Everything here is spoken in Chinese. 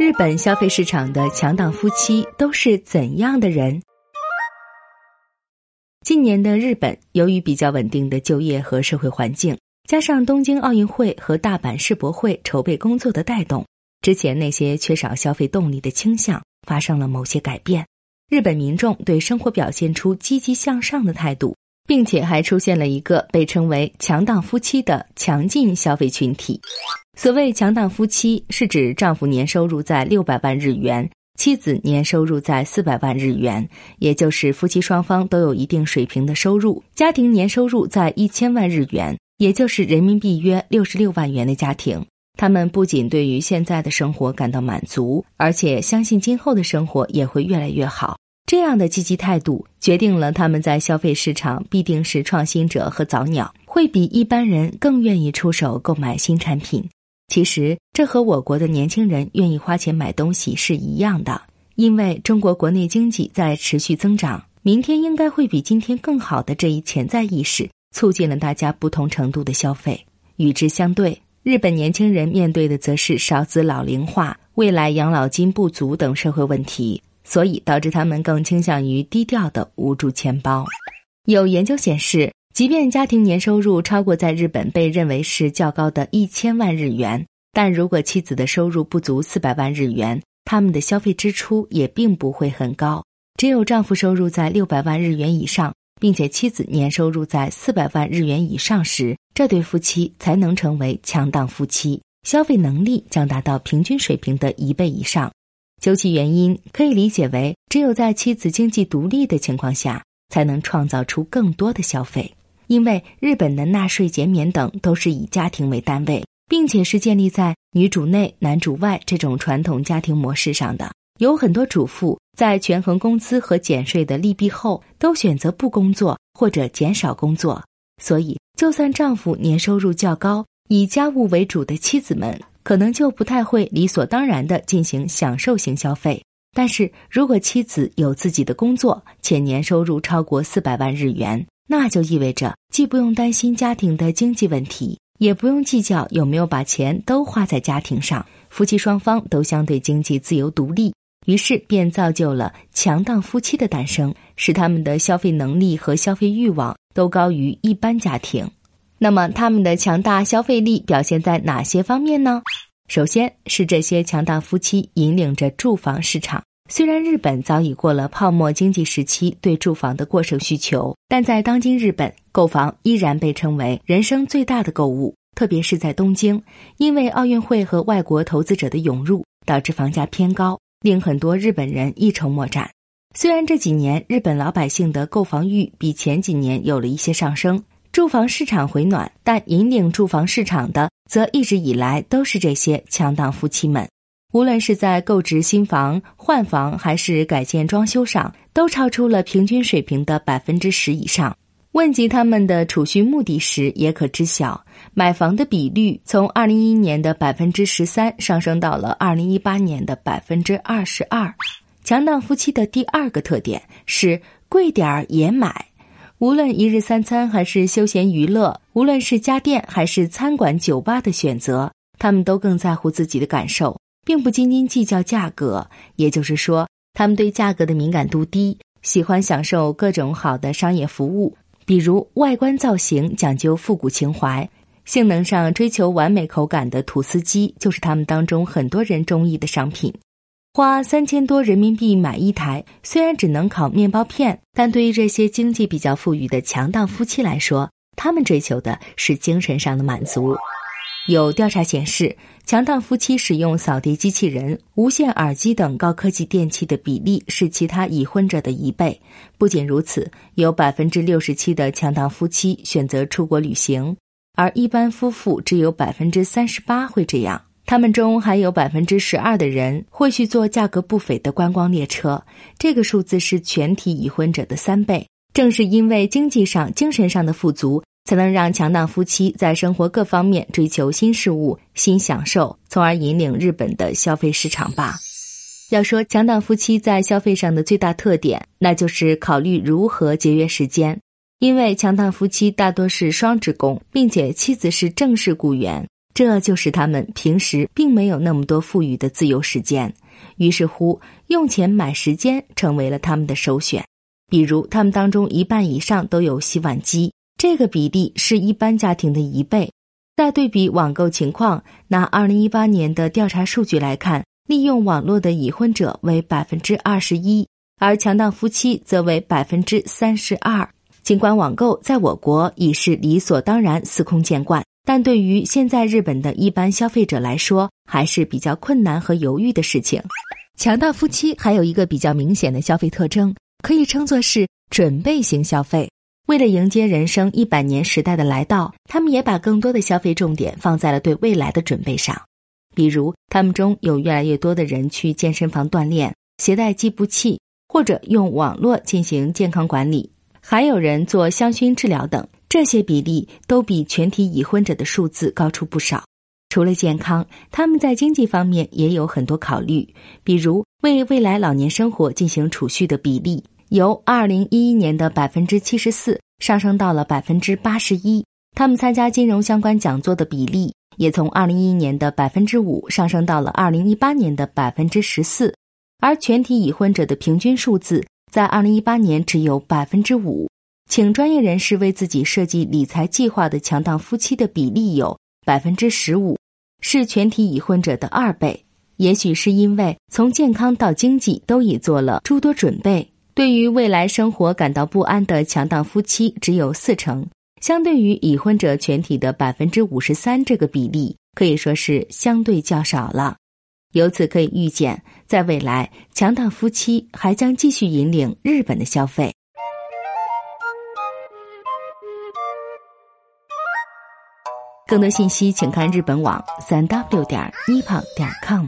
日本消费市场的强档夫妻都是怎样的人？近年的日本，由于比较稳定的就业和社会环境，加上东京奥运会和大阪世博会筹备工作的带动，之前那些缺少消费动力的倾向发生了某些改变。日本民众对生活表现出积极向上的态度，并且还出现了一个被称为“强档夫妻”的强劲消费群体。所谓强档夫妻，是指丈夫年收入在六百万日元，妻子年收入在四百万日元，也就是夫妻双方都有一定水平的收入，家庭年收入在一千万日元，也就是人民币约六十六万元的家庭。他们不仅对于现在的生活感到满足，而且相信今后的生活也会越来越好。这样的积极态度，决定了他们在消费市场必定是创新者和早鸟，会比一般人更愿意出手购买新产品。其实，这和我国的年轻人愿意花钱买东西是一样的，因为中国国内经济在持续增长，明天应该会比今天更好的这一潜在意识，促进了大家不同程度的消费。与之相对，日本年轻人面对的则是少子老龄化、未来养老金不足等社会问题，所以导致他们更倾向于低调的捂住钱包。有研究显示。即便家庭年收入超过在日本被认为是较高的一千万日元，但如果妻子的收入不足四百万日元，他们的消费支出也并不会很高。只有丈夫收入在六百万日元以上，并且妻子年收入在四百万日元以上时，这对夫妻才能成为强档夫妻，消费能力将达到平均水平的一倍以上。究其原因，可以理解为，只有在妻子经济独立的情况下，才能创造出更多的消费。因为日本的纳税减免等都是以家庭为单位，并且是建立在女主内男主外这种传统家庭模式上的。有很多主妇在权衡工资和减税的利弊后，都选择不工作或者减少工作。所以，就算丈夫年收入较高，以家务为主的妻子们可能就不太会理所当然的进行享受型消费。但是如果妻子有自己的工作，且年收入超过四百万日元，那就意味着既不用担心家庭的经济问题，也不用计较有没有把钱都花在家庭上，夫妻双方都相对经济自由独立，于是便造就了强档夫妻的诞生，使他们的消费能力和消费欲望都高于一般家庭。那么，他们的强大消费力表现在哪些方面呢？首先是这些强大夫妻引领着住房市场。虽然日本早已过了泡沫经济时期对住房的过剩需求，但在当今日本，购房依然被称为人生最大的购物。特别是在东京，因为奥运会和外国投资者的涌入，导致房价偏高，令很多日本人一筹莫展。虽然这几年日本老百姓的购房欲比前几年有了一些上升，住房市场回暖，但引领住房市场的，则一直以来都是这些强档夫妻们。无论是在购置新房、换房，还是改建装修上，都超出了平均水平的百分之十以上。问及他们的储蓄目的时，也可知晓，买房的比率从二零一一年的百分之十三上升到了二零一八年的百分之二十二。强档夫妻的第二个特点是贵点儿也买，无论一日三餐还是休闲娱乐，无论是家电还是餐馆、酒吧的选择，他们都更在乎自己的感受。并不斤斤计较价格，也就是说，他们对价格的敏感度低，喜欢享受各种好的商业服务，比如外观造型讲究复古情怀，性能上追求完美口感的土司机就是他们当中很多人中意的商品。花三千多人民币买一台，虽然只能烤面包片，但对于这些经济比较富裕的强档夫妻来说，他们追求的是精神上的满足。有调查显示，强档夫妻使用扫地机器人、无线耳机等高科技电器的比例是其他已婚者的一倍。不仅如此，有百分之六十七的强档夫妻选择出国旅行，而一般夫妇只有百分之三十八会这样。他们中还有百分之十二的人会去做价格不菲的观光列车，这个数字是全体已婚者的三倍。正是因为经济上、精神上的富足。才能让强档夫妻在生活各方面追求新事物、新享受，从而引领日本的消费市场吧。要说强档夫妻在消费上的最大特点，那就是考虑如何节约时间。因为强档夫妻大多是双职工，并且妻子是正式雇员，这就使他们平时并没有那么多富裕的自由时间，于是乎用钱买时间成为了他们的首选。比如，他们当中一半以上都有洗碗机，这个比例是一般家庭的一倍。再对比网购情况，拿二零一八年的调查数据来看，利用网络的已婚者为百分之二十一，而强盗夫妻则为百分之三十二。尽管网购在我国已是理所当然、司空见惯，但对于现在日本的一般消费者来说，还是比较困难和犹豫的事情。强盗夫妻还有一个比较明显的消费特征，可以称作是准备型消费。为了迎接人生一百年时代的来到，他们也把更多的消费重点放在了对未来的准备上。比如，他们中有越来越多的人去健身房锻炼，携带计步器，或者用网络进行健康管理。还有人做香薰治疗等，这些比例都比全体已婚者的数字高出不少。除了健康，他们在经济方面也有很多考虑，比如为未来老年生活进行储蓄的比例，由二零一一年的百分之七十四上升到了百分之八十一。他们参加金融相关讲座的比例也从二零一一年的百分之五上升到了二零一八年的百分之十四，而全体已婚者的平均数字。在二零一八年，只有百分之五，请专业人士为自己设计理财计划的强档夫妻的比例有百分之十五，是全体已婚者的二倍。也许是因为从健康到经济都已做了诸多准备，对于未来生活感到不安的强盗夫妻只有四成，相对于已婚者全体的百分之五十三，这个比例可以说是相对较少了。由此可以预见，在未来，强盗夫妻还将继续引领日本的消费。更多信息，请看日本网三 w 点一胖点 com。